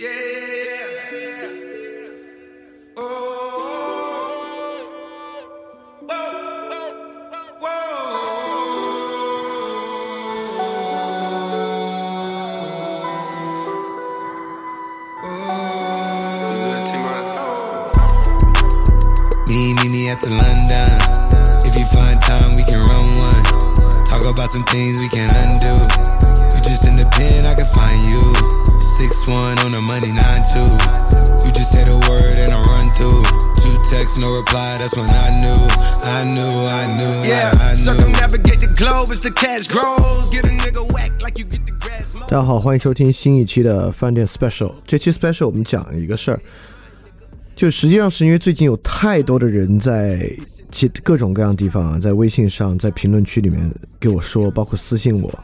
yeah. yeah, yeah. 大家好，欢迎收听新一期的饭店 special。这期 special 我们讲一个事儿，就实际上是因为最近有太多的人在其各种各样地方啊，在微信上，在评论区里面给我说，包括私信我，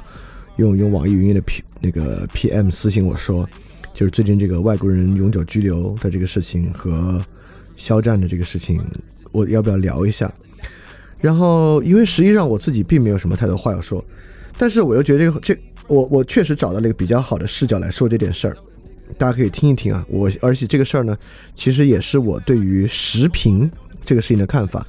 用用网易云音乐的 P 那个 PM 私信我说，就是最近这个外国人永久居留的这个事情和肖战的这个事情，我要不要聊一下？然后，因为实际上我自己并没有什么太多话要说，但是我又觉得这个这我我确实找到了一个比较好的视角来说这件事儿，大家可以听一听啊。我而且这个事儿呢，其实也是我对于时评这个事情的看法，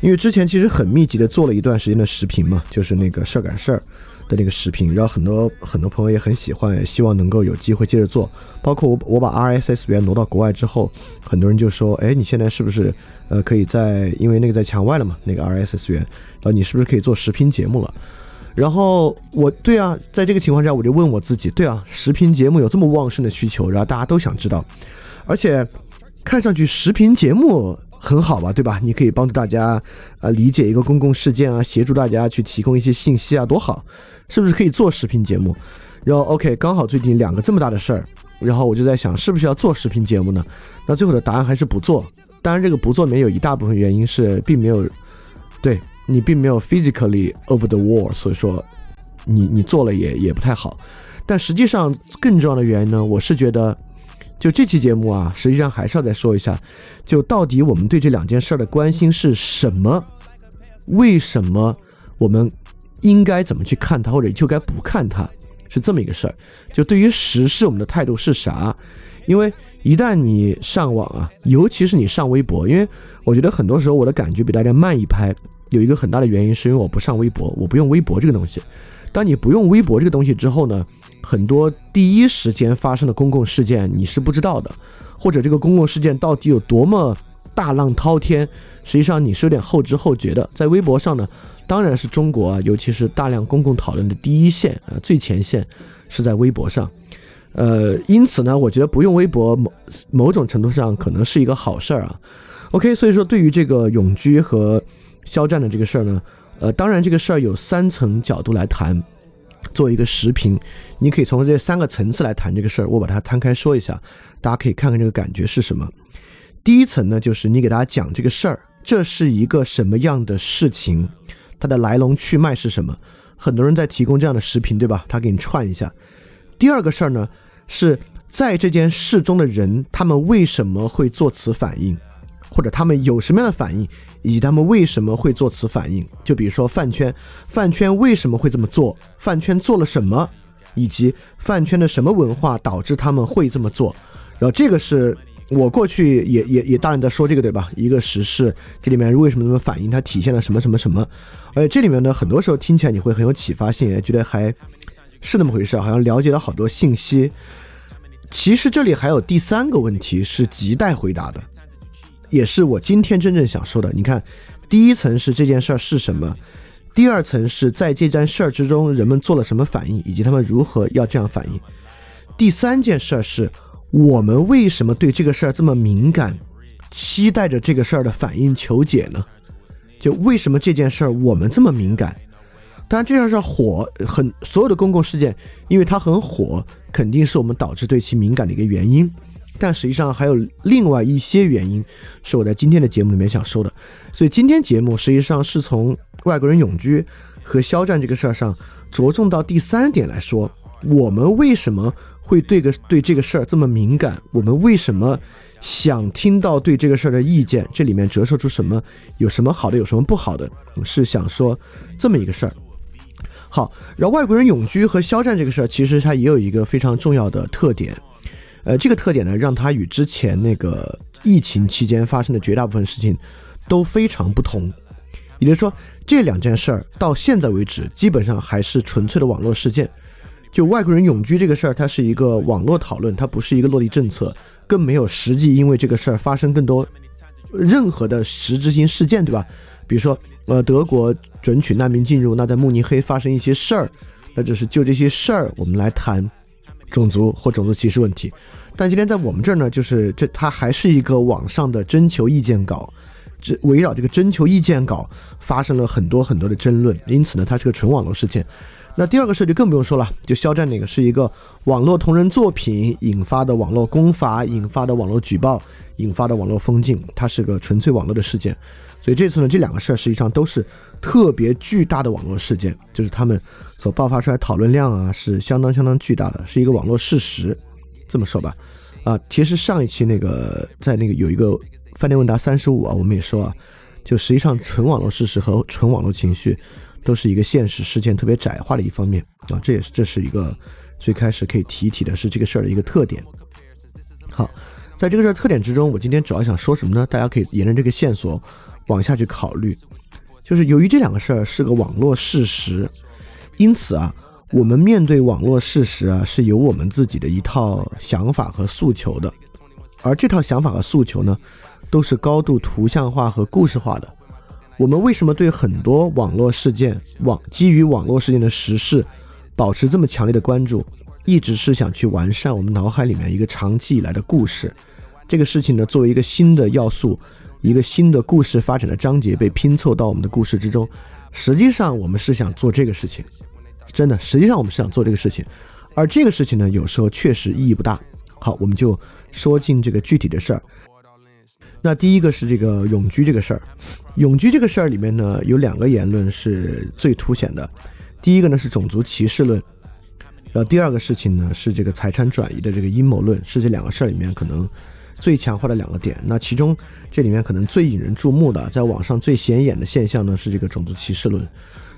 因为之前其实很密集的做了一段时间的时评嘛，就是那个事儿赶事儿的那个视频，然后很多很多朋友也很喜欢，也希望能够有机会接着做。包括我我把 RSS 源挪到国外之后，很多人就说，哎，你现在是不是呃可以在因为那个在墙外了嘛，那个 RSS 源，然后你是不是可以做视频节目了？然后我对啊，在这个情况下，我就问我自己，对啊，视频节目有这么旺盛的需求，然后大家都想知道，而且看上去视频节目很好吧，对吧？你可以帮助大家呃理解一个公共事件啊，协助大家去提供一些信息啊，多好，是不是可以做视频节目？然后 OK，刚好最近两个这么大的事儿，然后我就在想，是不是要做视频节目呢？那最后的答案还是不做。当然，这个不做里面有一大部分原因是并没有对你并没有 physically over the wall，所以说你你做了也也不太好。但实际上更重要的原因呢，我是觉得，就这期节目啊，实际上还是要再说一下，就到底我们对这两件事儿的关心是什么？为什么我们应该怎么去看它，或者就该不看它？是这么一个事儿。就对于时事，我们的态度是啥？因为一旦你上网啊，尤其是你上微博，因为我觉得很多时候我的感觉比大家慢一拍，有一个很大的原因是因为我不上微博，我不用微博这个东西。当你不用微博这个东西之后呢，很多第一时间发生的公共事件你是不知道的，或者这个公共事件到底有多么大浪滔天，实际上你是有点后知后觉的。在微博上呢，当然是中国啊，尤其是大量公共讨论的第一线啊，最前线是在微博上。呃，因此呢，我觉得不用微博某某种程度上可能是一个好事儿啊。OK，所以说对于这个永居和肖战的这个事儿呢，呃，当然这个事儿有三层角度来谈，做一个时评，你可以从这三个层次来谈这个事儿，我把它摊开说一下，大家可以看看这个感觉是什么。第一层呢，就是你给大家讲这个事儿，这是一个什么样的事情，它的来龙去脉是什么？很多人在提供这样的视频，对吧？他给你串一下。第二个事儿呢，是在这件事中的人，他们为什么会做此反应，或者他们有什么样的反应，以及他们为什么会做此反应。就比如说饭圈，饭圈为什么会这么做？饭圈做了什么？以及饭圈的什么文化导致他们会这么做？然后这个是我过去也也也大量在说这个对吧？一个时事，这里面为什么这么反应？它体现了什么什么什么？而且这里面呢，很多时候听起来你会很有启发性，觉得还是那么回事，好像了解了好多信息。其实这里还有第三个问题是亟待回答的，也是我今天真正想说的。你看，第一层是这件事儿是什么，第二层是在这件事儿之中人们做了什么反应，以及他们如何要这样反应。第三件事儿是我们为什么对这个事儿这么敏感，期待着这个事儿的反应求解呢？就为什么这件事儿我们这么敏感？当然，这件事儿火，很所有的公共事件，因为它很火，肯定是我们导致对其敏感的一个原因。但实际上还有另外一些原因，是我在今天的节目里面想说的。所以今天节目实际上是从外国人永居和肖战这个事儿上着重到第三点来说，我们为什么会对个对这个事儿这么敏感？我们为什么想听到对这个事儿的意见？这里面折射出什么？有什么好的？有什么不好的？是想说这么一个事儿。好，然后外国人永居和肖战这个事儿，其实它也有一个非常重要的特点，呃，这个特点呢，让它与之前那个疫情期间发生的绝大部分事情都非常不同。也就是说，这两件事儿到现在为止，基本上还是纯粹的网络事件。就外国人永居这个事儿，它是一个网络讨论，它不是一个落地政策，更没有实际因为这个事儿发生更多任何的实质性事件，对吧？比如说，呃，德国准许难民进入，那在慕尼黑发生一些事儿，那就是就这些事儿，我们来谈种族或种族歧视问题。但今天在我们这儿呢，就是这它还是一个网上的征求意见稿，这围绕这个征求意见稿发生了很多很多的争论，因此呢，它是个纯网络事件。那第二个事就更不用说了，就肖战那个是一个网络同人作品引发的网络攻伐，引发的网络举报，引发的网络封禁，它是个纯粹网络的事件。所以这次呢，这两个事儿实际上都是特别巨大的网络事件，就是他们所爆发出来讨论量啊是相当相当巨大的，是一个网络事实。这么说吧，啊，其实上一期那个在那个有一个饭店问答三十五啊，我们也说啊，就实际上纯网络事实和纯网络情绪。都是一个现实事件特别窄化的一方面啊，这也是这是一个最开始可以提一提的，是这个事儿的一个特点。好，在这个事儿特点之中，我今天主要想说什么呢？大家可以沿着这个线索往下去考虑。就是由于这两个事儿是个网络事实，因此啊，我们面对网络事实啊，是有我们自己的一套想法和诉求的，而这套想法和诉求呢，都是高度图像化和故事化的。我们为什么对很多网络事件、网基于网络事件的实事保持这么强烈的关注？一直是想去完善我们脑海里面一个长期以来的故事。这个事情呢，作为一个新的要素，一个新的故事发展的章节被拼凑到我们的故事之中。实际上，我们是想做这个事情，真的。实际上，我们是想做这个事情，而这个事情呢，有时候确实意义不大。好，我们就说进这个具体的事儿。那第一个是这个永居这个事儿，永居这个事儿里面呢，有两个言论是最凸显的。第一个呢是种族歧视论，然后第二个事情呢是这个财产转移的这个阴谋论，是这两个事儿里面可能最强化的两个点。那其中这里面可能最引人注目的，在网上最显眼的现象呢是这个种族歧视论。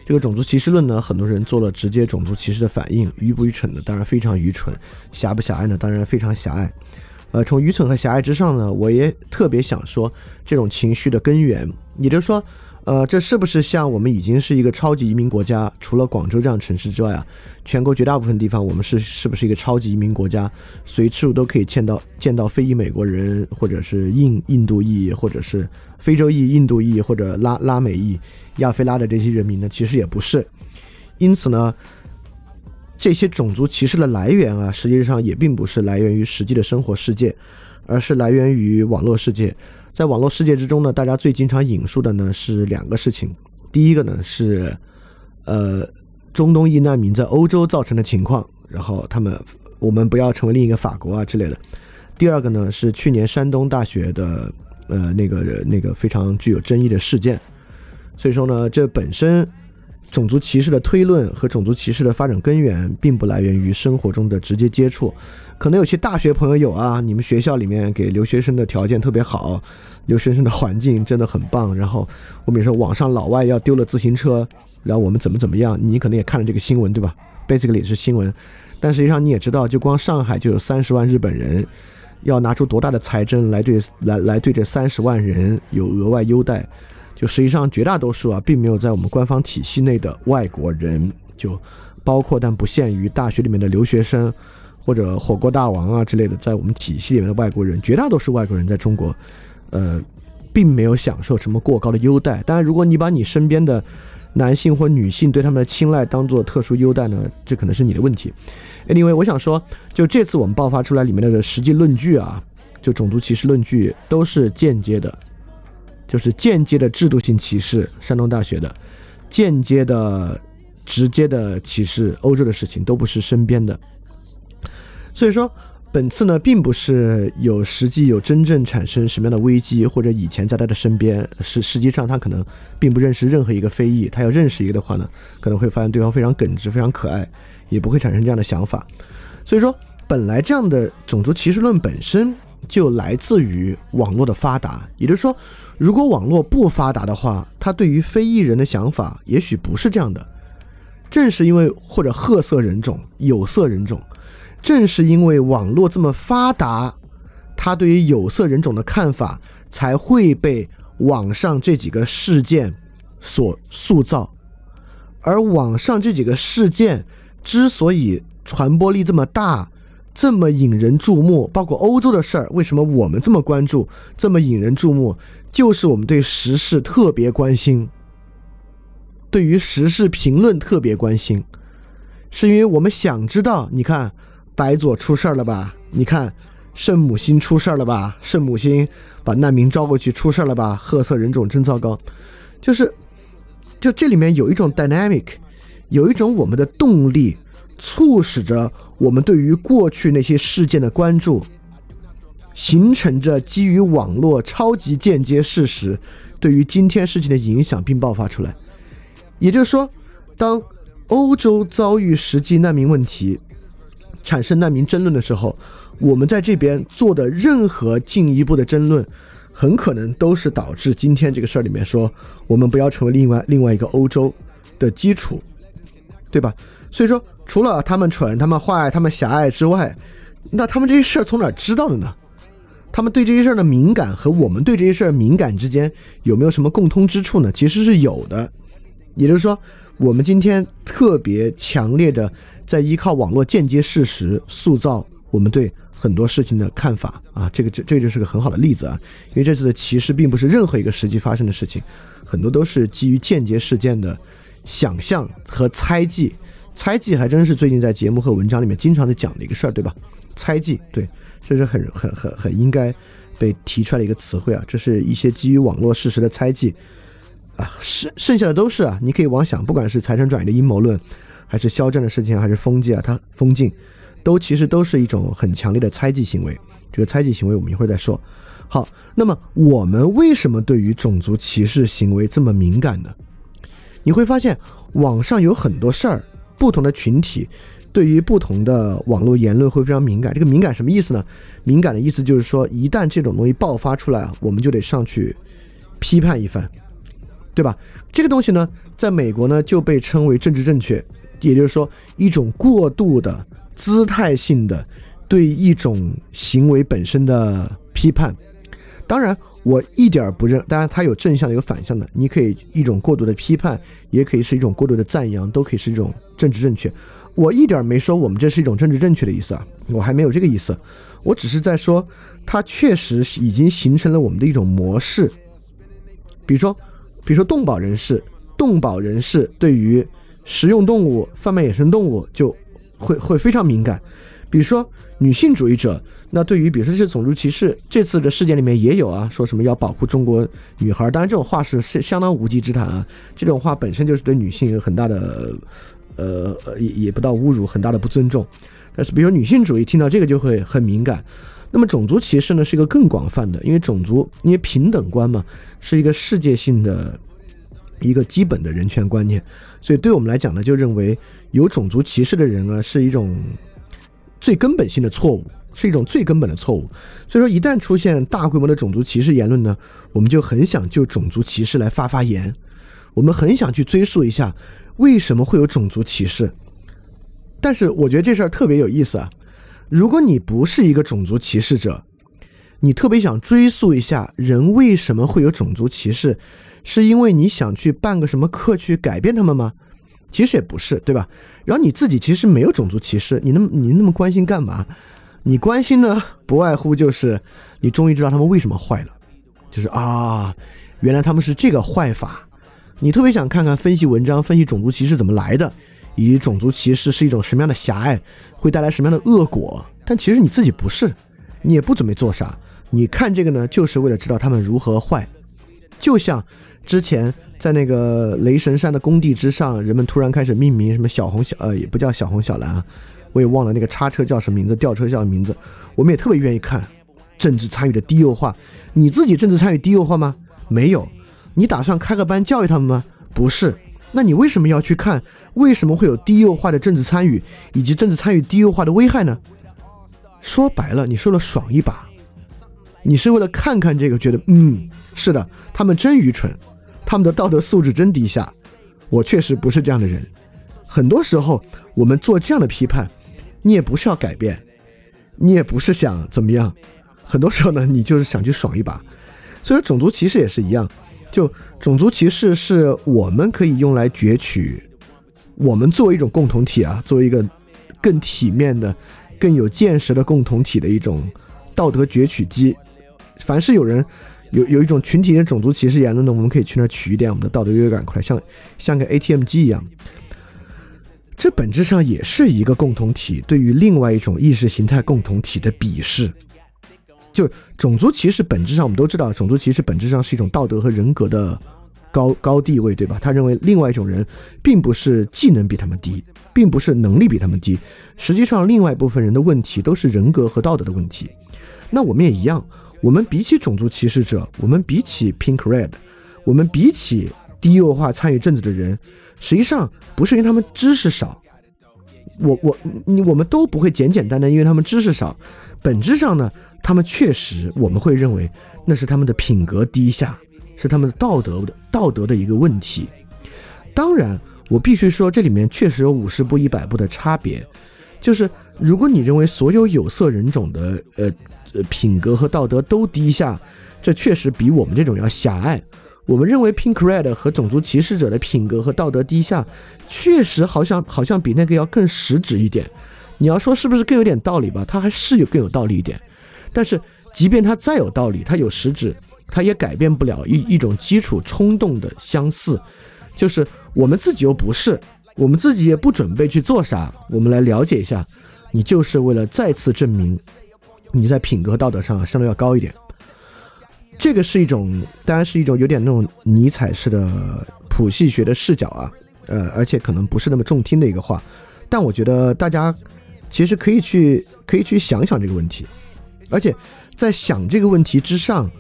这个种族歧视论呢，很多人做了直接种族歧视的反应，愚不愚蠢的？当然非常愚蠢。狭不狭隘呢？当然非常狭隘。呃，从愚蠢和狭隘之上呢，我也特别想说这种情绪的根源，也就是说，呃，这是不是像我们已经是一个超级移民国家？除了广州这样城市之外啊，全国绝大部分地方，我们是是不是一个超级移民国家？随处都可以见到见到非裔美国人，或者是印印度裔，或者是非洲裔、印度裔，或者拉拉美裔、亚非拉的这些人民呢？其实也不是。因此呢。这些种族歧视的来源啊，实际上也并不是来源于实际的生活世界，而是来源于网络世界。在网络世界之中呢，大家最经常引述的呢是两个事情。第一个呢是，呃，中东裔难民在欧洲造成的情况，然后他们我们不要成为另一个法国啊之类的。第二个呢是去年山东大学的呃那个那个非常具有争议的事件。所以说呢，这本身。种族歧视的推论和种族歧视的发展根源，并不来源于生活中的直接接触。可能有些大学朋友有啊，你们学校里面给留学生的条件特别好，留学生的环境真的很棒。然后我们说网上老外要丢了自行车，然后我们怎么怎么样，你可能也看了这个新闻，对吧？Basically 是新闻，但实际上你也知道，就光上海就有三十万日本人，要拿出多大的财政来对来来对这三十万人有额外优待。就实际上绝大多数啊，并没有在我们官方体系内的外国人，就包括但不限于大学里面的留学生，或者火锅大王啊之类的，在我们体系里面的外国人，绝大多数外国人在中国，呃，并没有享受什么过高的优待。当然，如果你把你身边的男性或女性对他们的青睐当做特殊优待呢，这可能是你的问题。Anyway，我想说，就这次我们爆发出来里面的实际论据啊，就种族歧视论据都是间接的。就是间接的制度性歧视，山东大学的；间接的、直接的歧视欧洲的事情，都不是身边的。所以说，本次呢，并不是有实际有真正产生什么样的危机，或者以前在他的身边，是实际上他可能并不认识任何一个非裔。他要认识一个的话呢，可能会发现对方非常耿直、非常可爱，也不会产生这样的想法。所以说，本来这样的种族歧视论本身。就来自于网络的发达，也就是说，如果网络不发达的话，他对于非裔人的想法也许不是这样的。正是因为或者褐色人种、有色人种，正是因为网络这么发达，他对于有色人种的看法才会被网上这几个事件所塑造。而网上这几个事件之所以传播力这么大，这么引人注目，包括欧洲的事儿，为什么我们这么关注，这么引人注目，就是我们对时事特别关心，对于时事评论特别关心，是因为我们想知道，你看白左出事儿了吧？你看圣母心出事儿了吧？圣母心把难民招过去出事儿了吧？褐色人种真糟糕，就是。就这里面有一种 dynamic，有一种我们的动力，促使着我们对于过去那些事件的关注，形成着基于网络超级间接事实对于今天事情的影响，并爆发出来。也就是说，当欧洲遭遇实际难民问题，产生难民争论的时候，我们在这边做的任何进一步的争论。很可能都是导致今天这个事儿里面说我们不要成为另外另外一个欧洲的基础，对吧？所以说，除了他们蠢、他们坏、他们狭隘之外，那他们这些事儿从哪知道的呢？他们对这些事儿的敏感和我们对这些事儿敏感之间有没有什么共通之处呢？其实是有的。也就是说，我们今天特别强烈的在依靠网络间接事实塑造我们对。很多事情的看法啊，这个这这就是个很好的例子啊，因为这次的歧视并不是任何一个实际发生的事情，很多都是基于间接事件的想象和猜忌。猜忌还真是最近在节目和文章里面经常在讲的一个事儿，对吧？猜忌，对，这是很很很很应该被提出来的一个词汇啊，这是一些基于网络事实的猜忌啊，剩剩下的都是啊，你可以妄想，不管是财产转移的阴谋论，还是肖战的事情，还是封禁啊，他封禁。都其实都是一种很强烈的猜忌行为，这个猜忌行为我们一会儿再说。好，那么我们为什么对于种族歧视行为这么敏感呢？你会发现网上有很多事儿，不同的群体对于不同的网络言论会非常敏感。这个敏感什么意思呢？敏感的意思就是说，一旦这种东西爆发出来啊，我们就得上去批判一番，对吧？这个东西呢，在美国呢就被称为政治正确，也就是说一种过度的。姿态性的对一种行为本身的批判，当然我一点儿不认。当然它有正向的，有反向的。你可以一种过度的批判，也可以是一种过度的赞扬，都可以是一种政治正确。我一点没说我们这是一种政治正确的意思啊，我还没有这个意思。我只是在说，它确实已经形成了我们的一种模式。比如说，比如说动保人士，动保人士对于食用动物、贩卖野生动物就。会会非常敏感，比如说女性主义者，那对于比如说这种族歧视，这次的事件里面也有啊，说什么要保护中国女孩，当然这种话是是相当无稽之谈啊，这种话本身就是对女性有很大的，呃也也不到侮辱，很大的不尊重。但是比如说女性主义听到这个就会很敏感，那么种族歧视呢是一个更广泛的，因为种族因为平等观嘛，是一个世界性的一个基本的人权观念，所以对我们来讲呢，就认为。有种族歧视的人啊，是一种最根本性的错误，是一种最根本的错误。所以说，一旦出现大规模的种族歧视言论呢，我们就很想就种族歧视来发发言，我们很想去追溯一下为什么会有种族歧视。但是我觉得这事儿特别有意思啊！如果你不是一个种族歧视者，你特别想追溯一下人为什么会有种族歧视，是因为你想去办个什么课去改变他们吗？其实也不是，对吧？然后你自己其实没有种族歧视，你那么你那么关心干嘛？你关心呢，不外乎就是你终于知道他们为什么坏了，就是啊，原来他们是这个坏法。你特别想看看分析文章，分析种族歧视怎么来的，以及种族歧视是一种什么样的狭隘，会带来什么样的恶果。但其实你自己不是，你也不准备做啥。你看这个呢，就是为了知道他们如何坏，就像之前。在那个雷神山的工地之上，人们突然开始命名什么小红小呃，也不叫小红小蓝啊，我也忘了那个叉车叫什么名字，吊车叫什么名字。我们也特别愿意看政治参与的低幼化。你自己政治参与低幼化吗？没有。你打算开个班教育他们吗？不是。那你为什么要去看？为什么会有低幼化的政治参与，以及政治参与低幼化的危害呢？说白了，你说了爽一把，你是为了看看这个，觉得嗯，是的，他们真愚蠢。他们的道德素质真低下，我确实不是这样的人。很多时候我们做这样的批判，你也不是要改变，你也不是想怎么样，很多时候呢，你就是想去爽一把。所以种族歧视也是一样，就种族歧视是我们可以用来攫取我们作为一种共同体啊，作为一个更体面的、更有见识的共同体的一种道德攫取机。凡是有人有有一种群体的种族歧视言论呢，我们可以去那取一点我们的道德优越感过来，像像个 ATM 机一样。这本质上也是一个共同体对于另外一种意识形态共同体的鄙视。就种族歧视本质上，我们都知道，种族歧视本质上是一种道德和人格的高高地位，对吧？他认为另外一种人并不是技能比他们低，并不是能力比他们低，实际上另外一部分人的问题都是人格和道德的问题。那我们也一样，我们比起种族歧视者，我们比起 Pink Red，我们比起低幼化参与政治的人，实际上不是因为他们知识少，我我你我们都不会简简单单因为他们知识少，本质上呢？他们确实，我们会认为那是他们的品格低下，是他们的道德的道德的一个问题。当然，我必须说，这里面确实有五十步一百步的差别。就是如果你认为所有有色人种的呃呃品格和道德都低下，这确实比我们这种要狭隘。我们认为 Pink Red 和种族歧视者的品格和道德低下，确实好像好像比那个要更实质一点。你要说是不是更有点道理吧？它还是有更有道理一点。但是，即便它再有道理，它有实质，它也改变不了一一种基础冲动的相似，就是我们自己又不是，我们自己也不准备去做啥。我们来了解一下，你就是为了再次证明你在品格道德上相对要高一点。这个是一种，当然是一种有点那种尼采式的谱系学的视角啊，呃，而且可能不是那么中听的一个话，但我觉得大家其实可以去可以去想想这个问题。而且，在想这个问题之上，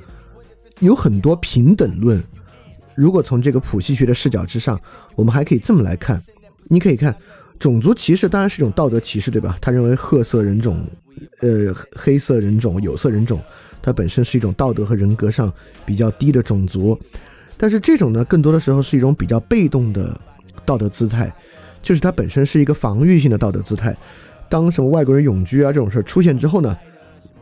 有很多平等论。如果从这个谱系学的视角之上，我们还可以这么来看：你可以看，种族歧视当然是一种道德歧视，对吧？他认为褐色人种、呃黑色人种、有色人种，它本身是一种道德和人格上比较低的种族。但是这种呢，更多的时候是一种比较被动的道德姿态，就是它本身是一个防御性的道德姿态。当什么外国人永居啊这种事儿出现之后呢？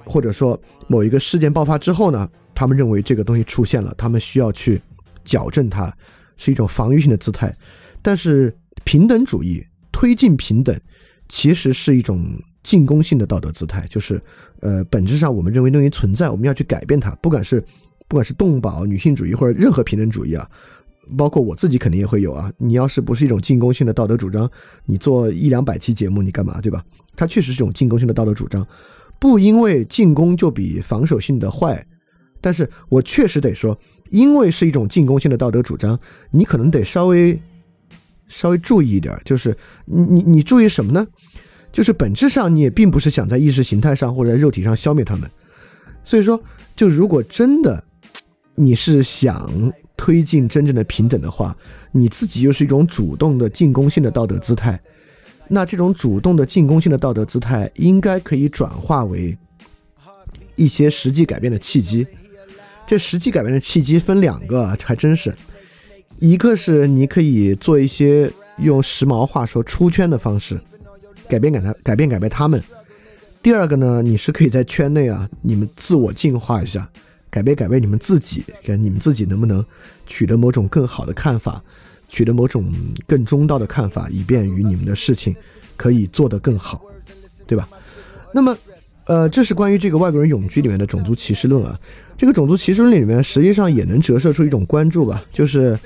或者说某一个事件爆发之后呢，他们认为这个东西出现了，他们需要去矫正它，是一种防御性的姿态。但是平等主义推进平等，其实是一种进攻性的道德姿态，就是呃，本质上我们认为东西存在，我们要去改变它。不管是不管是动保、女性主义或者任何平等主义啊，包括我自己肯定也会有啊。你要是不是一种进攻性的道德主张，你做一两百期节目你干嘛，对吧？它确实是一种进攻性的道德主张。不因为进攻就比防守性的坏，但是我确实得说，因为是一种进攻性的道德主张，你可能得稍微稍微注意一点，就是你你你注意什么呢？就是本质上你也并不是想在意识形态上或者肉体上消灭他们，所以说，就如果真的你是想推进真正的平等的话，你自己又是一种主动的进攻性的道德姿态。那这种主动的进攻性的道德姿态，应该可以转化为一些实际改变的契机。这实际改变的契机分两个，还真是，一个是你可以做一些用时髦话说出圈的方式，改变改他改变改变他们；第二个呢，你是可以在圈内啊，你们自我进化一下，改变改变你们自己，看你们自己能不能取得某种更好的看法。取得某种更中道的看法，以便于你们的事情可以做得更好，对吧？那么，呃，这是关于这个外国人永居里面的种族歧视论啊。这个种族歧视论里面，实际上也能折射出一种关注吧，就是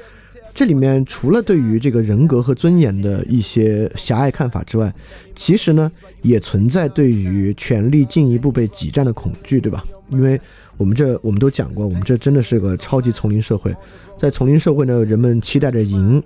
这里面除了对于这个人格和尊严的一些狭隘看法之外，其实呢，也存在对于权力进一步被挤占的恐惧，对吧？因为我们这我们都讲过，我们这真的是个超级丛林社会。在丛林社会呢，人们期待着赢。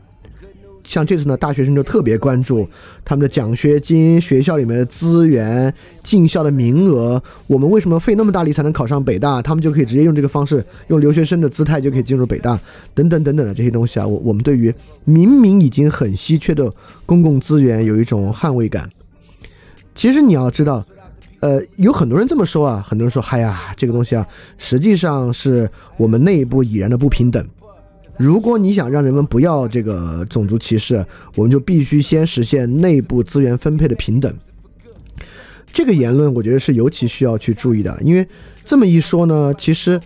像这次呢，大学生就特别关注他们的奖学金、学校里面的资源、进校的名额。我们为什么费那么大力才能考上北大？他们就可以直接用这个方式，用留学生的姿态就可以进入北大，等等等等的这些东西啊。我我们对于明明已经很稀缺的公共资源有一种捍卫感。其实你要知道。呃，有很多人这么说啊，很多人说，嗨呀，这个东西啊，实际上是我们内部已然的不平等。如果你想让人们不要这个种族歧视，我们就必须先实现内部资源分配的平等。这个言论我觉得是尤其需要去注意的，因为这么一说呢，其实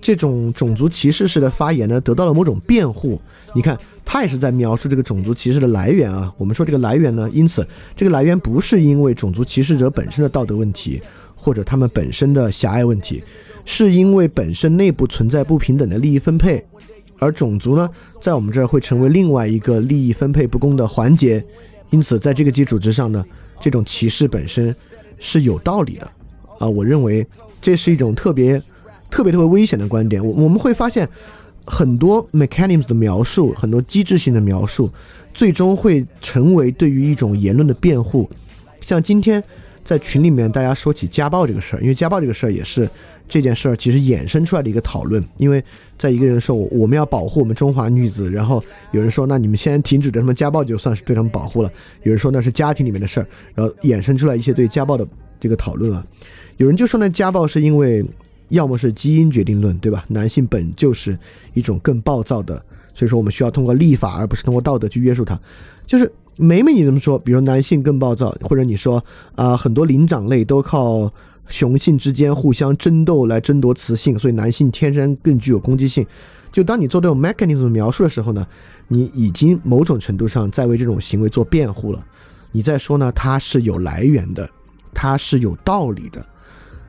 这种种族歧视式的发言呢，得到了某种辩护。你看，他也是在描述这个种族歧视的来源啊。我们说这个来源呢，因此这个来源不是因为种族歧视者本身的道德问题，或者他们本身的狭隘问题，是因为本身内部存在不平等的利益分配，而种族呢，在我们这儿会成为另外一个利益分配不公的环节。因此，在这个基础之上呢，这种歧视本身是有道理的啊。我认为这是一种特别、特别特别危险的观点。我我们会发现。很多 mechanisms 的描述，很多机制性的描述，最终会成为对于一种言论的辩护。像今天在群里面大家说起家暴这个事儿，因为家暴这个事儿也是这件事儿其实衍生出来的一个讨论。因为在一个人说我我们要保护我们中华女子，然后有人说那你们先停止对他们家暴就算是对他们保护了。有人说那是家庭里面的事儿，然后衍生出来一些对家暴的这个讨论啊。有人就说那家暴是因为。要么是基因决定论，对吧？男性本就是一种更暴躁的，所以说我们需要通过立法，而不是通过道德去约束他。就是每每你这么说，比如男性更暴躁，或者你说啊，很多灵长类都靠雄性之间互相争斗来争夺雌性，所以男性天生更具有攻击性。就当你做这种 mechanism 描述的时候呢，你已经某种程度上在为这种行为做辩护了。你在说呢，它是有来源的，它是有道理的，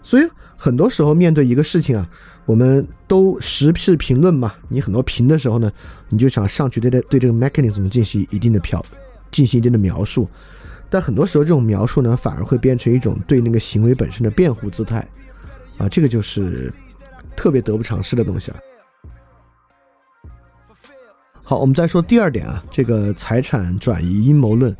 所以。很多时候面对一个事情啊，我们都时事评论嘛。你很多评的时候呢，你就想上去对对对这个 mechanism 进行一定的描，进行一定的描述。但很多时候这种描述呢，反而会变成一种对那个行为本身的辩护姿态啊，这个就是特别得不偿失的东西啊。好，我们再说第二点啊，这个财产转移阴谋论。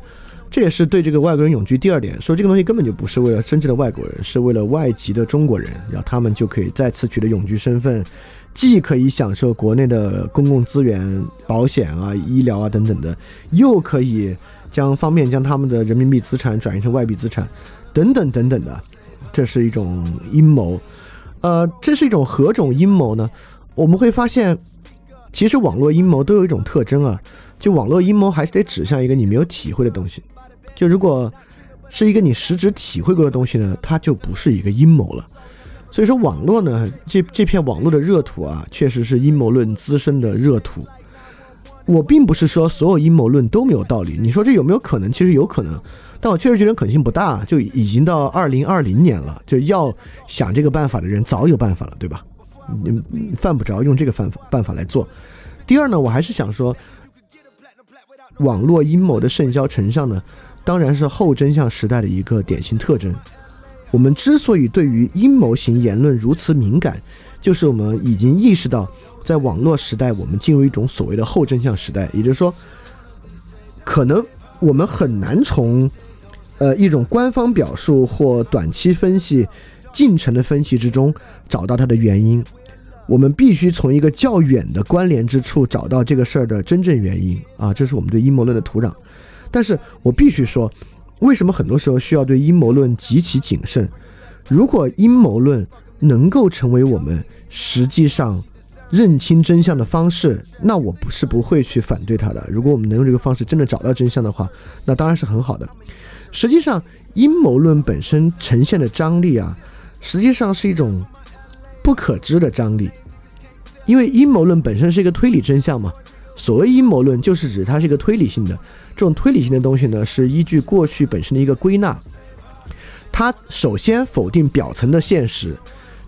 这也是对这个外国人永居第二点说，这个东西根本就不是为了真正的外国人，是为了外籍的中国人，然后他们就可以再次取得永居身份，既可以享受国内的公共资源、保险啊、医疗啊等等的，又可以将方便将他们的人民币资产转移成外币资产，等等等等的，这是一种阴谋。呃，这是一种何种阴谋呢？我们会发现，其实网络阴谋都有一种特征啊，就网络阴谋还是得指向一个你没有体会的东西。就如果是一个你实质体会过的东西呢，它就不是一个阴谋了。所以说，网络呢，这这片网络的热土啊，确实是阴谋论滋生的热土。我并不是说所有阴谋论都没有道理。你说这有没有可能？其实有可能，但我确实觉得可能性不大。就已经到二零二零年了，就要想这个办法的人早有办法了，对吧？你犯不着用这个办法办法来做。第二呢，我还是想说，网络阴谋的甚嚣尘上呢。当然是后真相时代的一个典型特征。我们之所以对于阴谋型言论如此敏感，就是我们已经意识到，在网络时代，我们进入一种所谓的后真相时代。也就是说，可能我们很难从呃一种官方表述或短期分析进程的分析之中找到它的原因。我们必须从一个较远的关联之处找到这个事儿的真正原因啊！这是我们对阴谋论的土壤。但是我必须说，为什么很多时候需要对阴谋论极其谨慎？如果阴谋论能够成为我们实际上认清真相的方式，那我不是不会去反对它的。如果我们能用这个方式真的找到真相的话，那当然是很好的。实际上，阴谋论本身呈现的张力啊，实际上是一种不可知的张力，因为阴谋论本身是一个推理真相嘛。所谓阴谋论，就是指它是一个推理性的，这种推理性的东西呢，是依据过去本身的一个归纳。它首先否定表层的现实，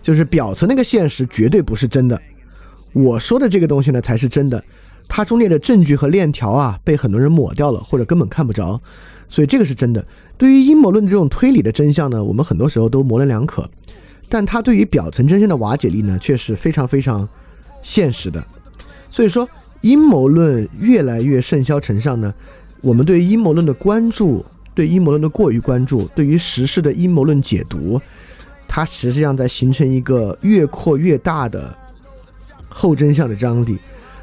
就是表层那个现实绝对不是真的。我说的这个东西呢，才是真的。它中间的证据和链条啊，被很多人抹掉了，或者根本看不着，所以这个是真的。对于阴谋论这种推理的真相呢，我们很多时候都模棱两可，但它对于表层真相的瓦解力呢，却是非常非常现实的。所以说。阴谋论越来越甚嚣尘上呢，我们对阴谋论的关注，对阴谋论的过于关注，对于时事的阴谋论解读，它实际上在形成一个越扩越大的后真相的张力。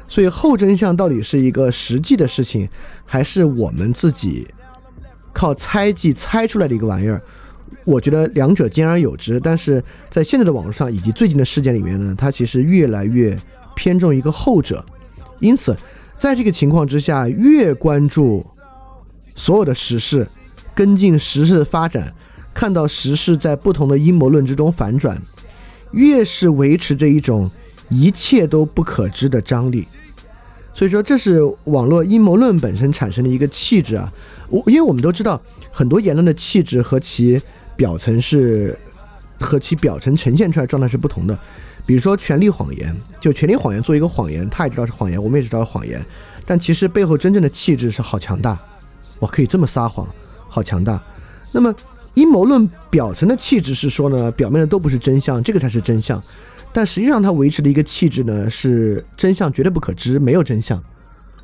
所以后真相到底是一个实际的事情，还是我们自己靠猜忌猜出来的一个玩意儿？我觉得两者兼而有之。但是在现在的网络上以及最近的事件里面呢，它其实越来越偏重一个后者。因此，在这个情况之下，越关注所有的时事，跟进时事的发展，看到时事在不同的阴谋论之中反转，越是维持着一种一切都不可知的张力。所以说，这是网络阴谋论本身产生的一个气质啊。我因为我们都知道，很多言论的气质和其表层是和其表层呈现出来状态是不同的。比如说权力谎言，就权力谎言做一个谎言，他也知道是谎言，我们也知道是谎言，但其实背后真正的气质是好强大，我可以这么撒谎，好强大。那么阴谋论表层的气质是说呢，表面的都不是真相，这个才是真相。但实际上，它维持的一个气质呢，是真相绝对不可知，没有真相，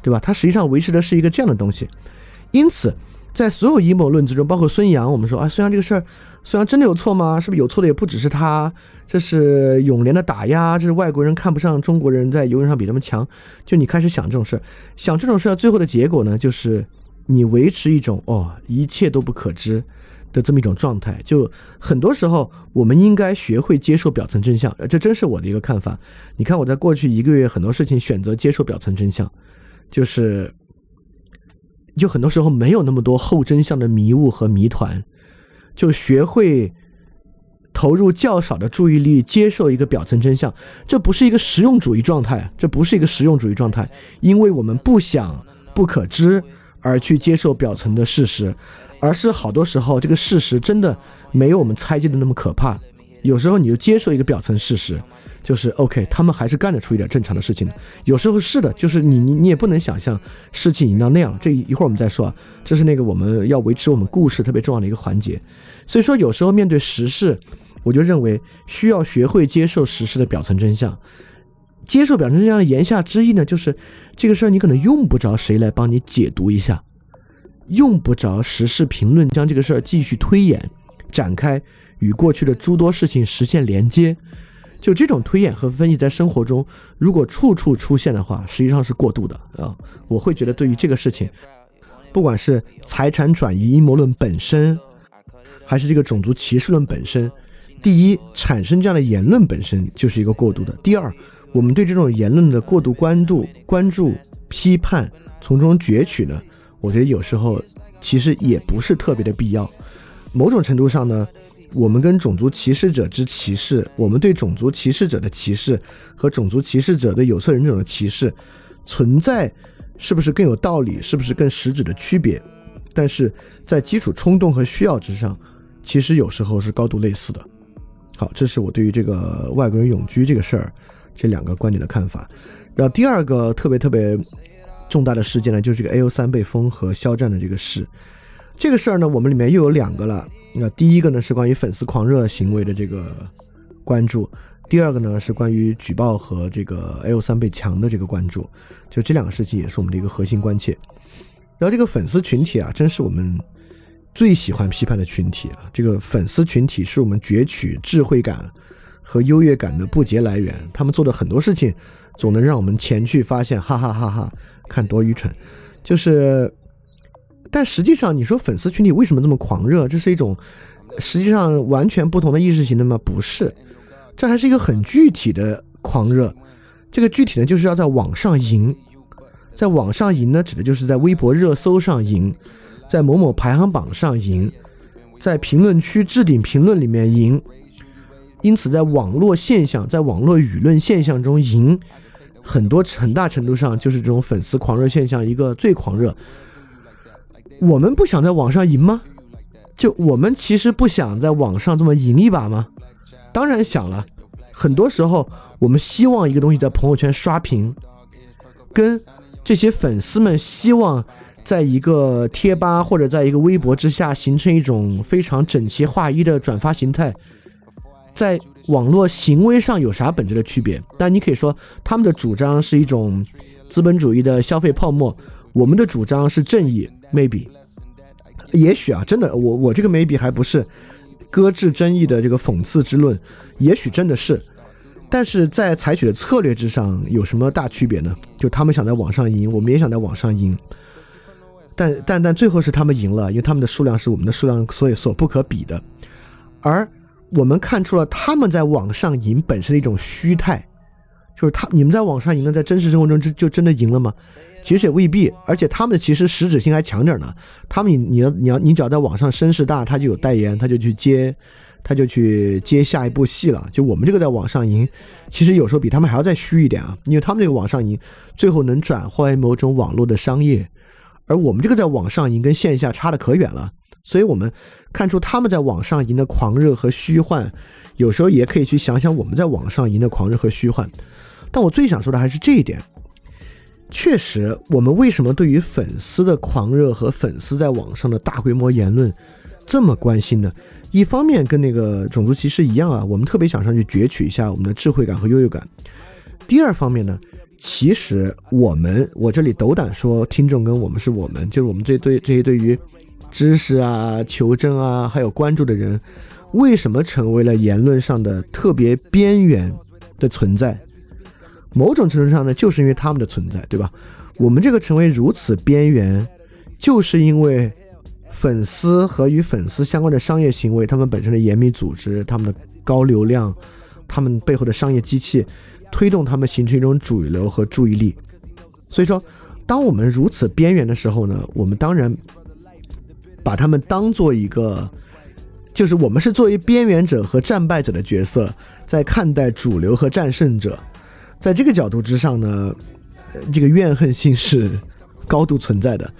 对吧？它实际上维持的是一个这样的东西。因此，在所有阴谋论之中，包括孙杨，我们说啊，孙杨这个事儿，孙杨真的有错吗？是不是有错的也不只是他？这是永联的打压，这是外国人看不上中国人在游泳上比他们强。就你开始想这种事儿，想这种事儿，最后的结果呢，就是你维持一种哦，一切都不可知。的这么一种状态，就很多时候我们应该学会接受表层真相，这真是我的一个看法。你看我在过去一个月很多事情选择接受表层真相，就是就很多时候没有那么多后真相的迷雾和谜团，就学会投入较少的注意力接受一个表层真相。这不是一个实用主义状态，这不是一个实用主义状态，因为我们不想不可知而去接受表层的事实。而是好多时候，这个事实真的没有我们猜忌的那么可怕。有时候你就接受一个表层事实，就是 OK，他们还是干得出一点正常的事情的。有时候是的，就是你你你也不能想象事情已经到那样。这一会儿我们再说啊，这是那个我们要维持我们故事特别重要的一个环节。所以说，有时候面对时事，我就认为需要学会接受时事的表层真相。接受表层真相的言下之意呢，就是这个事儿你可能用不着谁来帮你解读一下。用不着时事评论将这个事儿继续推演、展开，与过去的诸多事情实现连接。就这种推演和分析，在生活中如果处处出现的话，实际上是过度的啊！我会觉得，对于这个事情，不管是财产转移阴谋论本身，还是这个种族歧视论本身，第一，产生这样的言论本身就是一个过度的；第二，我们对这种言论的过度关注、关注、批判，从中攫取呢？我觉得有时候其实也不是特别的必要。某种程度上呢，我们跟种族歧视者之歧视，我们对种族歧视者的歧视和种族歧视者对有色人种的歧视存在，是不是更有道理？是不是更实质的区别？但是在基础冲动和需要之上，其实有时候是高度类似的。好，这是我对于这个外国人永居这个事儿这两个观点的看法。然后第二个特别特别。重大的事件呢，就是这个 A O 三被封和肖战的这个事。这个事儿呢，我们里面又有两个了。那第一个呢是关于粉丝狂热行为的这个关注，第二个呢是关于举报和这个 A O 三被强的这个关注。就这两个事情也是我们的一个核心关切。然后这个粉丝群体啊，真是我们最喜欢批判的群体啊。这个粉丝群体是我们攫取智慧感和优越感的不竭来源。他们做的很多事情，总能让我们前去发现，哈哈哈哈。看多愚蠢，就是，但实际上，你说粉丝群体为什么这么狂热？这是一种实际上完全不同的意识形态吗？不是，这还是一个很具体的狂热。这个具体呢，就是要在网上赢，在网上赢呢，指的就是在微博热搜上赢，在某某排行榜上赢，在评论区置顶评论里面赢。因此，在网络现象，在网络舆论现象中赢。很多很大程度上就是这种粉丝狂热现象一个最狂热。我们不想在网上赢吗？就我们其实不想在网上这么赢一把吗？当然想了。很多时候我们希望一个东西在朋友圈刷屏，跟这些粉丝们希望在一个贴吧或者在一个微博之下形成一种非常整齐划一的转发形态，在。网络行为上有啥本质的区别？但你可以说他们的主张是一种资本主义的消费泡沫，我们的主张是正义。Maybe，也许啊，真的，我我这个 Maybe 还不是搁置争议的这个讽刺之论，也许真的是。但是在采取的策略之上有什么大区别呢？就他们想在网上赢，我们也想在网上赢，但但但最后是他们赢了，因为他们的数量是我们的数量所以所不可比的，而。我们看出了他们在网上赢本身的一种虚态，就是他你们在网上赢了，在真实生活中就就真的赢了吗？其实也未必，而且他们其实实质性还强点呢。他们你你要你要你只要在网上声势大，他就有代言，他就去接，他就去接下一部戏了。就我们这个在网上赢，其实有时候比他们还要再虚一点啊，因为他们这个网上赢，最后能转化为某种网络的商业，而我们这个在网上赢跟线下差的可远了。所以我们看出他们在网上赢的狂热和虚幻，有时候也可以去想想我们在网上赢的狂热和虚幻。但我最想说的还是这一点。确实，我们为什么对于粉丝的狂热和粉丝在网上的大规模言论这么关心呢？一方面跟那个种族歧视一样啊，我们特别想上去攫取一下我们的智慧感和优越感。第二方面呢，其实我们我这里斗胆说，听众跟我们是我们，就是我们这对这些对于知识啊、求真啊还有关注的人，为什么成为了言论上的特别边缘的存在？某种程度上呢，就是因为他们的存在，对吧？我们这个成为如此边缘，就是因为粉丝和与粉丝相关的商业行为，他们本身的严密组织，他们的高流量，他们背后的商业机器，推动他们形成一种主流和注意力。所以说，当我们如此边缘的时候呢，我们当然把他们当做一个，就是我们是作为边缘者和战败者的角色，在看待主流和战胜者。在这个角度之上呢，这个怨恨心是高度存在的。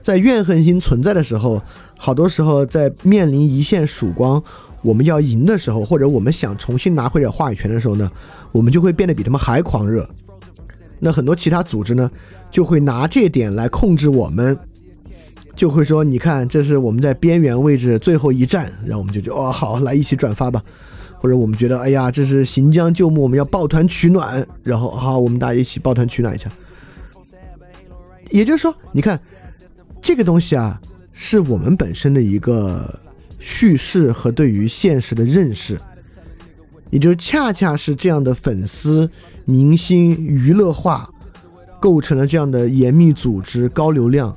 在怨恨心存在的时候，好多时候在面临一线曙光，我们要赢的时候，或者我们想重新拿回点话语权的时候呢，我们就会变得比他们还狂热。那很多其他组织呢，就会拿这点来控制我们，就会说：“你看，这是我们在边缘位置最后一站。”然后我们就觉得：“哦，好，来一起转发吧。”或者我们觉得，哎呀，这是行将就木，我们要抱团取暖，然后好，我们大家一起抱团取暖一下。也就是说，你看这个东西啊，是我们本身的一个叙事和对于现实的认识，也就是恰恰是这样的粉丝、明星、娱乐化，构成了这样的严密组织、高流量。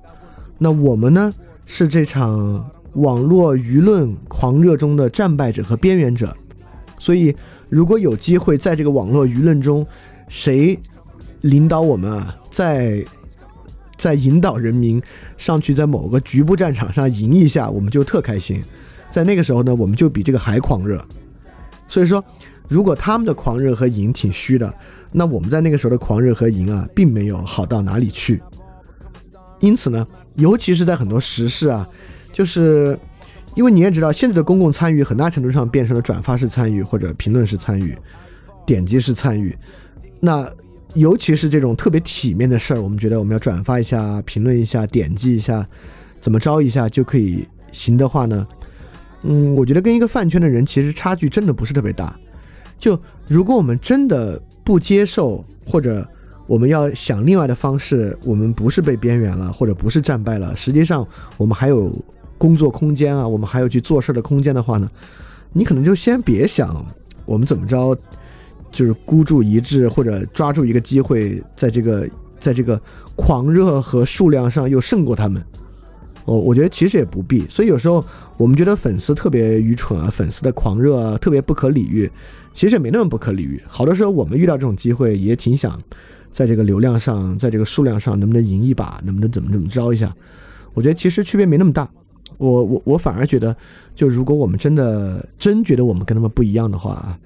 那我们呢，是这场网络舆论狂热中的战败者和边缘者。所以，如果有机会在这个网络舆论中，谁领导我们啊，在在引导人民上去，在某个局部战场上赢一下，我们就特开心。在那个时候呢，我们就比这个还狂热。所以说，如果他们的狂热和赢挺虚的，那我们在那个时候的狂热和赢啊，并没有好到哪里去。因此呢，尤其是在很多时事啊，就是。因为你也知道，现在的公共参与很大程度上变成了转发式参与或者评论式参与、点击式参与。那尤其是这种特别体面的事儿，我们觉得我们要转发一下、评论一下、点击一下，怎么着一下就可以行的话呢？嗯，我觉得跟一个饭圈的人其实差距真的不是特别大。就如果我们真的不接受，或者我们要想另外的方式，我们不是被边缘了，或者不是战败了，实际上我们还有。工作空间啊，我们还有去做事的空间的话呢，你可能就先别想我们怎么着，就是孤注一掷或者抓住一个机会，在这个在这个狂热和数量上又胜过他们。哦，我觉得其实也不必。所以有时候我们觉得粉丝特别愚蠢啊，粉丝的狂热啊特别不可理喻，其实也没那么不可理喻。好多时候我们遇到这种机会也挺想在这个流量上，在这个数量上能不能赢一把，能不能怎么怎么着一下。我觉得其实区别没那么大。我我我反而觉得，就如果我们真的真觉得我们跟他们不一样的话，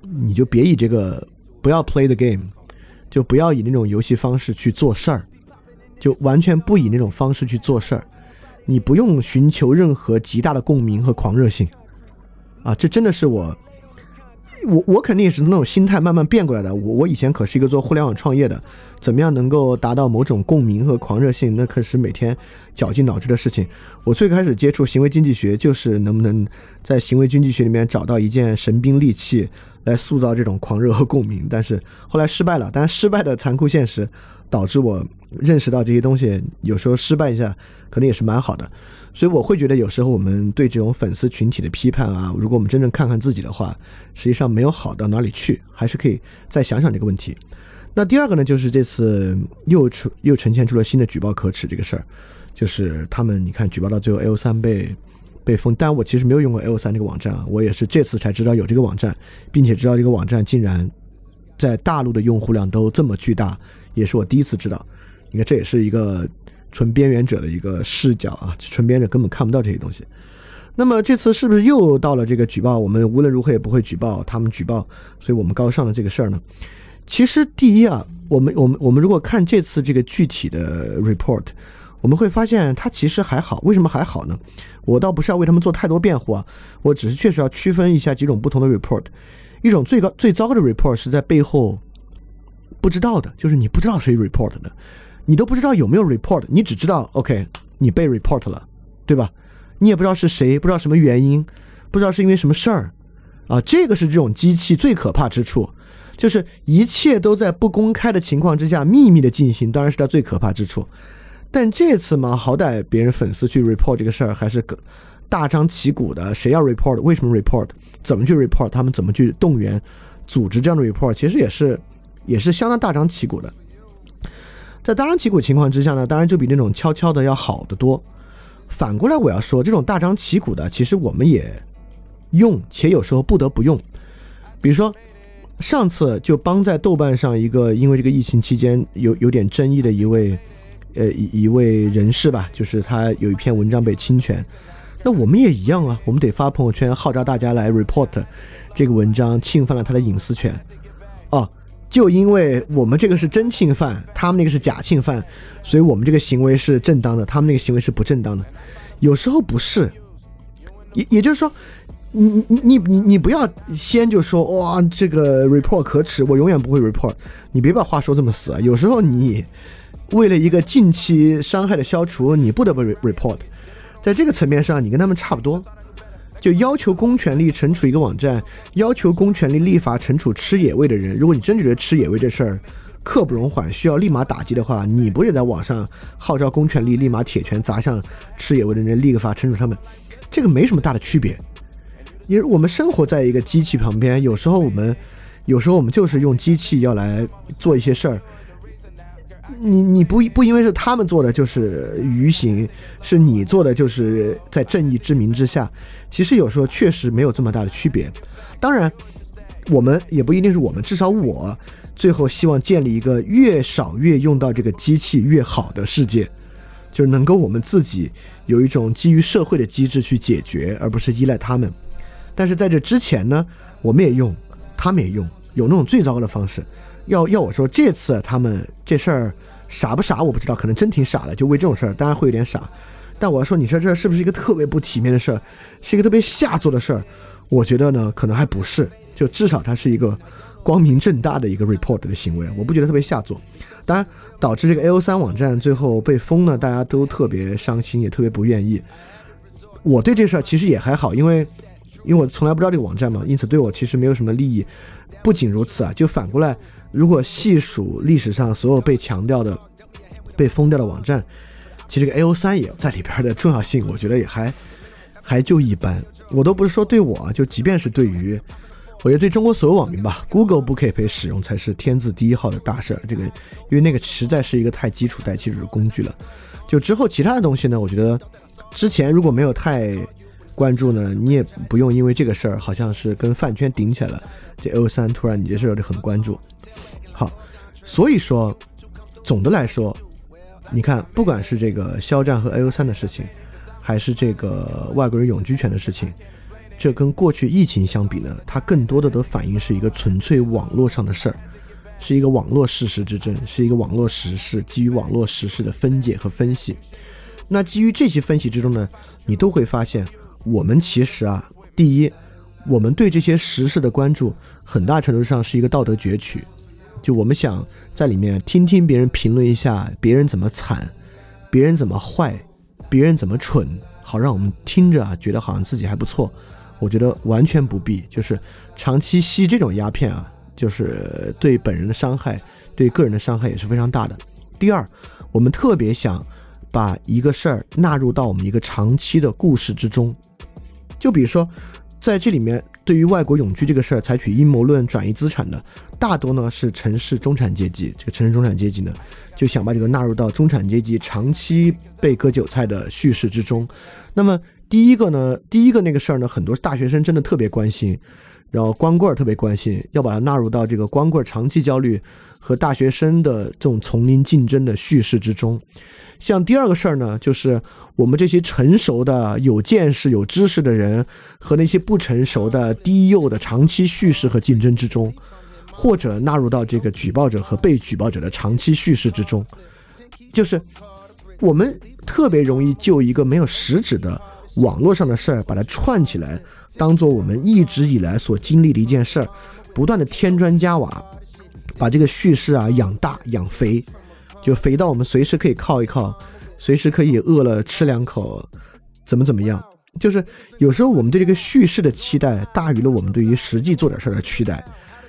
你就别以这个不要 play the game，就不要以那种游戏方式去做事儿，就完全不以那种方式去做事儿。你不用寻求任何极大的共鸣和狂热性，啊，这真的是我。我我肯定也是那种心态慢慢变过来的。我我以前可是一个做互联网创业的，怎么样能够达到某种共鸣和狂热性，那可是每天绞尽脑汁的事情。我最开始接触行为经济学，就是能不能在行为经济学里面找到一件神兵利器来塑造这种狂热和共鸣。但是后来失败了，但失败的残酷现实导致我认识到这些东西有时候失败一下可能也是蛮好的。所以我会觉得，有时候我们对这种粉丝群体的批判啊，如果我们真正看看自己的话，实际上没有好到哪里去，还是可以再想想这个问题。那第二个呢，就是这次又出又呈现出了新的举报可耻这个事儿，就是他们你看举报到最后，L 三被被封，但我其实没有用过 L 三这个网站，我也是这次才知道有这个网站，并且知道这个网站竟然在大陆的用户量都这么巨大，也是我第一次知道。你看，这也是一个纯边缘者的一个视角啊，纯边缘者根本看不到这些东西。那么这次是不是又到了这个举报？我们无论如何也不会举报他们举报，所以我们高尚的这个事儿呢？其实第一啊，我们我们我们如果看这次这个具体的 report，我们会发现它其实还好。为什么还好呢？我倒不是要为他们做太多辩护啊，我只是确实要区分一下几种不同的 report。一种最高最糟糕的 report 是在背后不知道的，就是你不知道谁 report 的，你都不知道有没有 report，你只知道 OK 你被 report 了，对吧？你也不知道是谁，不知道什么原因，不知道是因为什么事儿啊。这个是这种机器最可怕之处，就是一切都在不公开的情况之下秘密的进行，当然是它最可怕之处。但这次嘛，好歹别人粉丝去 report 这个事儿还是个。大张旗鼓的，谁要 report？为什么 report？怎么去 report？他们怎么去动员、组织这样的 report？其实也是，也是相当大张旗鼓的。在大张旗鼓情况之下呢，当然就比那种悄悄的要好得多。反过来我要说，这种大张旗鼓的，其实我们也用，且有时候不得不用。比如说，上次就帮在豆瓣上一个因为这个疫情期间有有点争议的一位，呃一一位人士吧，就是他有一篇文章被侵权。那我们也一样啊，我们得发朋友圈号召大家来 report 这个文章侵犯了他的隐私权，哦，就因为我们这个是真侵犯，他们那个是假侵犯，所以我们这个行为是正当的，他们那个行为是不正当的。有时候不是，也也就是说，你你你你你不要先就说哇这个 report 可耻，我永远不会 report，你别把话说这么死啊。有时候你为了一个近期伤害的消除，你不得不 report。在这个层面上，你跟他们差不多，就要求公权力惩处一个网站，要求公权力立法惩处吃野味的人。如果你真觉得吃野味这事儿刻不容缓，需要立马打击的话，你不也在网上号召公权力立马铁拳砸向吃野味的人，立个法惩处他们？这个没什么大的区别。因为我们生活在一个机器旁边，有时候我们，有时候我们就是用机器要来做一些事儿。你你不不因为是他们做的就是愚行，是你做的就是在正义之名之下，其实有时候确实没有这么大的区别。当然，我们也不一定是我们，至少我最后希望建立一个越少越用到这个机器越好的世界，就是能够我们自己有一种基于社会的机制去解决，而不是依赖他们。但是在这之前呢，我们也用，他们也用，有那种最糟糕的方式。要要我说，这次他们这事儿傻不傻我不知道，可能真挺傻的，就为这种事儿，当然会有点傻。但我要说，你说这是不是一个特别不体面的事儿，是一个特别下作的事儿？我觉得呢，可能还不是，就至少它是一个光明正大的一个 report 的行为，我不觉得特别下作。当然，导致这个 A O 三网站最后被封呢，大家都特别伤心，也特别不愿意。我对这事儿其实也还好，因为因为我从来不知道这个网站嘛，因此对我其实没有什么利益。不仅如此啊，就反过来。如果细数历史上所有被强调的、被封掉的网站，其实这个 A O 三也在里边的重要性，我觉得也还还就一般。我都不是说对我，就即便是对于，我觉得对中国所有网民吧，Google 不可以被使用才是天字第一号的大事儿。这个，因为那个实在是一个太基础、带基础的工具了。就之后其他的东西呢，我觉得之前如果没有太关注呢，你也不用因为这个事儿好像是跟饭圈顶起来了。这 A O 三突然你这事儿就很关注。好，所以说，总的来说，你看，不管是这个肖战和 A O 三的事情，还是这个外国人永居权的事情，这跟过去疫情相比呢，它更多的都反映是一个纯粹网络上的事儿，是一个网络事实之争，是一个网络实事基于网络实事的分解和分析。那基于这些分析之中呢，你都会发现，我们其实啊，第一，我们对这些时事的关注，很大程度上是一个道德攫取。就我们想在里面听听别人评论一下别人怎么惨，别人怎么坏，别人怎么蠢，好让我们听着啊觉得好像自己还不错。我觉得完全不必，就是长期吸这种鸦片啊，就是对本人的伤害，对个人的伤害也是非常大的。第二，我们特别想把一个事儿纳入到我们一个长期的故事之中，就比如说在这里面。对于外国永居这个事儿，采取阴谋论转移资产的，大多呢是城市中产阶级。这个城市中产阶级呢，就想把这个纳入到中产阶级长期被割韭菜的叙事之中。那么第一个呢，第一个那个事儿呢，很多大学生真的特别关心，然后光棍特别关心，要把它纳入到这个光棍长期焦虑和大学生的这种丛林竞争的叙事之中。像第二个事儿呢，就是我们这些成熟的、有见识、有知识的人和那些不成熟的、低幼的长期叙事和竞争之中，或者纳入到这个举报者和被举报者的长期叙事之中，就是我们特别容易就一个没有实质的。网络上的事儿，把它串起来，当做我们一直以来所经历的一件事儿，不断的添砖加瓦，把这个叙事啊养大养肥，就肥到我们随时可以靠一靠，随时可以饿了吃两口，怎么怎么样？就是有时候我们对这个叙事的期待大于了我们对于实际做点事儿的期待，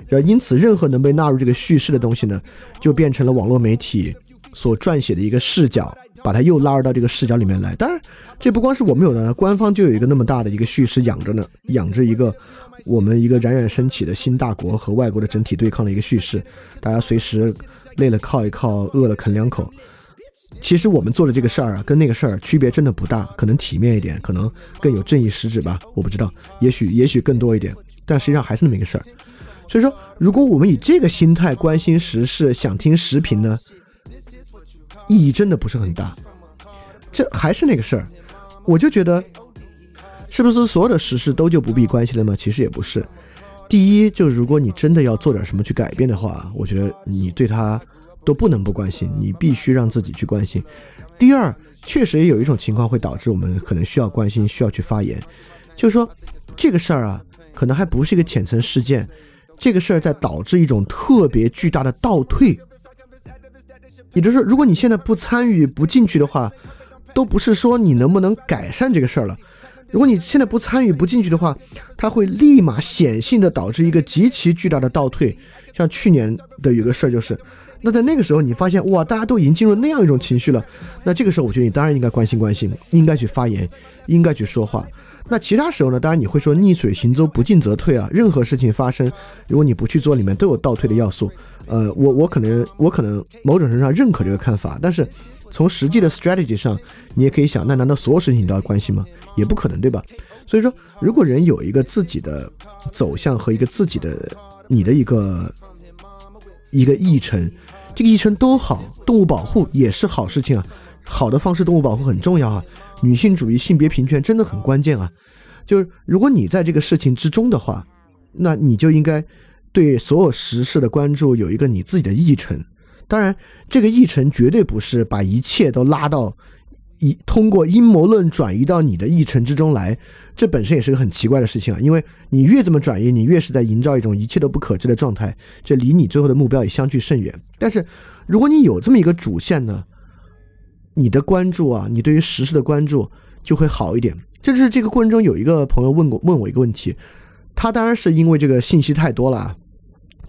然后因此任何能被纳入这个叙事的东西呢，就变成了网络媒体所撰写的一个视角。把它又拉入到这个视角里面来，当然，这不光是我们有的，官方就有一个那么大的一个叙事养着呢，养着一个我们一个冉冉升起的新大国和外国的整体对抗的一个叙事，大家随时累了靠一靠，饿了啃两口。其实我们做的这个事儿啊，跟那个事儿区别真的不大，可能体面一点，可能更有正义实质吧，我不知道，也许也许更多一点，但实际上还是那么一个事儿。所以说，如果我们以这个心态关心时事，想听时评呢？意义真的不是很大，这还是那个事儿，我就觉得，是不是所有的时事都就不必关心了吗？其实也不是。第一，就如果你真的要做点什么去改变的话，我觉得你对他都不能不关心，你必须让自己去关心。第二，确实也有一种情况会导致我们可能需要关心，需要去发言，就是说这个事儿啊，可能还不是一个浅层事件，这个事儿在导致一种特别巨大的倒退。也就是说，如果你现在不参与、不进去的话，都不是说你能不能改善这个事儿了。如果你现在不参与、不进去的话，它会立马显性的导致一个极其巨大的倒退。像去年的有个事儿就是，那在那个时候你发现哇，大家都已经进入那样一种情绪了，那这个时候我觉得你当然应该关心关心，应该去发言，应该去说话。那其他时候呢？当然你会说逆水行舟，不进则退啊。任何事情发生，如果你不去做，里面都有倒退的要素。呃，我我可能我可能某种程度上认可这个看法，但是从实际的 strategy 上，你也可以想，那难道所有事情你都要关心吗？也不可能，对吧？所以说，如果人有一个自己的走向和一个自己的你的一个一个议程，这个议程都好，动物保护也是好事情啊。好的方式，动物保护很重要啊。女性主义、性别平权真的很关键啊！就是如果你在这个事情之中的话，那你就应该对所有时事的关注有一个你自己的议程。当然，这个议程绝对不是把一切都拉到一通过阴谋论转移到你的议程之中来，这本身也是个很奇怪的事情啊！因为你越这么转移，你越是在营造一种一切都不可知的状态，这离你最后的目标也相距甚远。但是，如果你有这么一个主线呢？你的关注啊，你对于时事的关注就会好一点。就是这个过程中有一个朋友问过问我一个问题，他当然是因为这个信息太多了，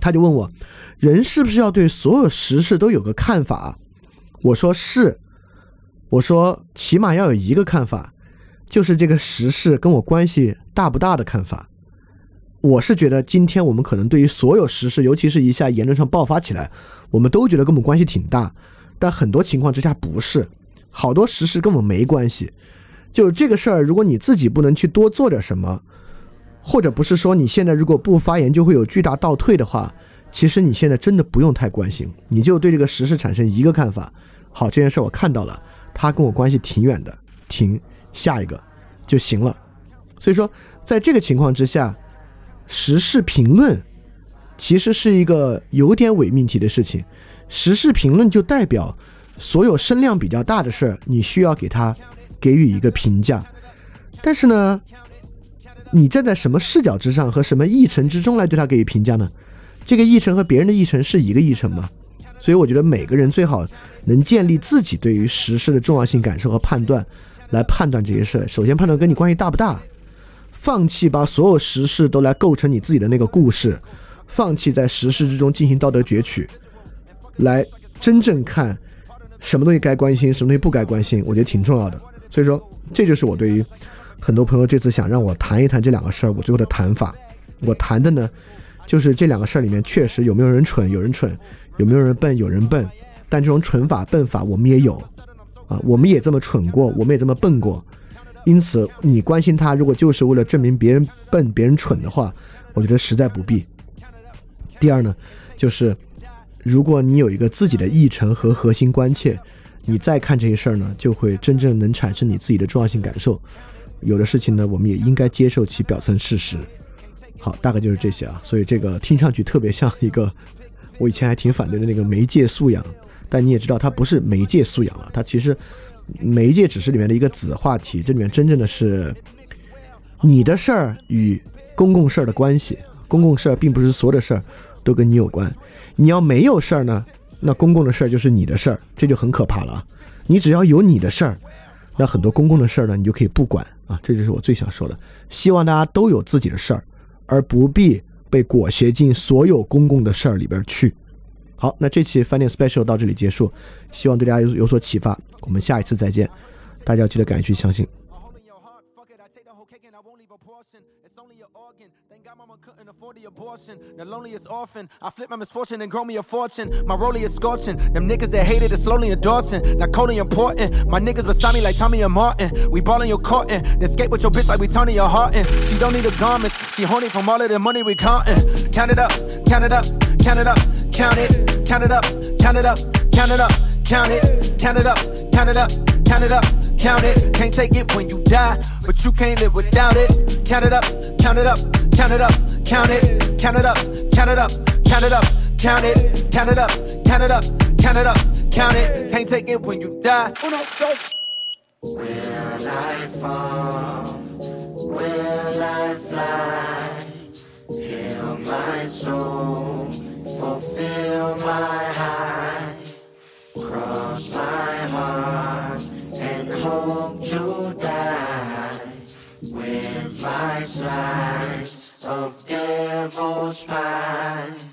他就问我，人是不是要对所有时事都有个看法？我说是，我说起码要有一个看法，就是这个时事跟我关系大不大的看法。我是觉得今天我们可能对于所有时事，尤其是一下言论上爆发起来，我们都觉得跟我们关系挺大。但很多情况之下不是，好多实事跟我没关系。就这个事儿，如果你自己不能去多做点什么，或者不是说你现在如果不发言就会有巨大倒退的话，其实你现在真的不用太关心，你就对这个实事产生一个看法。好，这件事我看到了，他跟我关系挺远的，停，下一个就行了。所以说，在这个情况之下，时事评论其实是一个有点伪命题的事情。时事评论就代表所有声量比较大的事儿，你需要给他给予一个评价。但是呢，你站在什么视角之上和什么议程之中来对他给予评价呢？这个议程和别人的议程是一个议程吗？所以我觉得每个人最好能建立自己对于时事的重要性感受和判断，来判断这些事儿。首先判断跟你关系大不大，放弃把所有时事都来构成你自己的那个故事，放弃在时事之中进行道德攫取。来真正看什么东西该关心，什么东西不该关心，我觉得挺重要的。所以说，这就是我对于很多朋友这次想让我谈一谈这两个事儿，我最后的谈法。我谈的呢，就是这两个事儿里面确实有没有人蠢，有人蠢；有没有人笨，有人笨。但这种蠢法、笨法，我们也有啊，我们也这么蠢过，我们也这么笨过。因此，你关心他，如果就是为了证明别人笨、别人蠢的话，我觉得实在不必。第二呢，就是如果你有一个自己的议程和核心关切，你再看这些事儿呢，就会真正能产生你自己的重要性感受。有的事情呢，我们也应该接受其表层事实。好，大概就是这些啊。所以这个听上去特别像一个我以前还挺反对的那个媒介素养，但你也知道，它不是媒介素养了，它其实。媒介只是里面的一个子话题，这里面真正的是你的事儿与公共事儿的关系。公共事儿并不是所有的事儿都跟你有关。你要没有事儿呢，那公共的事儿就是你的事儿，这就很可怕了。你只要有你的事儿，那很多公共的事儿呢，你就可以不管啊。这就是我最想说的。希望大家都有自己的事儿，而不必被裹挟进所有公共的事儿里边去。好，那这期饭店 special 到这里结束，希望对大家有有所启发。我们下一次再见，大家要记得敢于去相信。Couldn't leave a portion, it's only your organ. Then got mama cutting afford the abortion. The loneliest orphan. I flip my misfortune and grow me a fortune. My rollie is scorching. Them niggas that hated it slowly endorsing. Now Coley important. My niggas beside me like Tommy and Martin. We ballin' your courtin'. Then skate with your bitch like we Tony your heartin'. She don't need the garments. She horny from all of the money we countin'. Count it up, count it up, count it up, count it, count it up, count it up, count it up, count it, count it up, count it up, count it up, count it. Can't take it when you die, but you can't live without it. Count it up, count it up, count it up, count it, count it up, count it up, count it up, count it, count it up, count it up, count it up, count it. Can't take it when you die. Uno. Will I fall? Will I fly? Heal my soul, fulfill my high, cross my heart hope to die with my slice of devil's pie.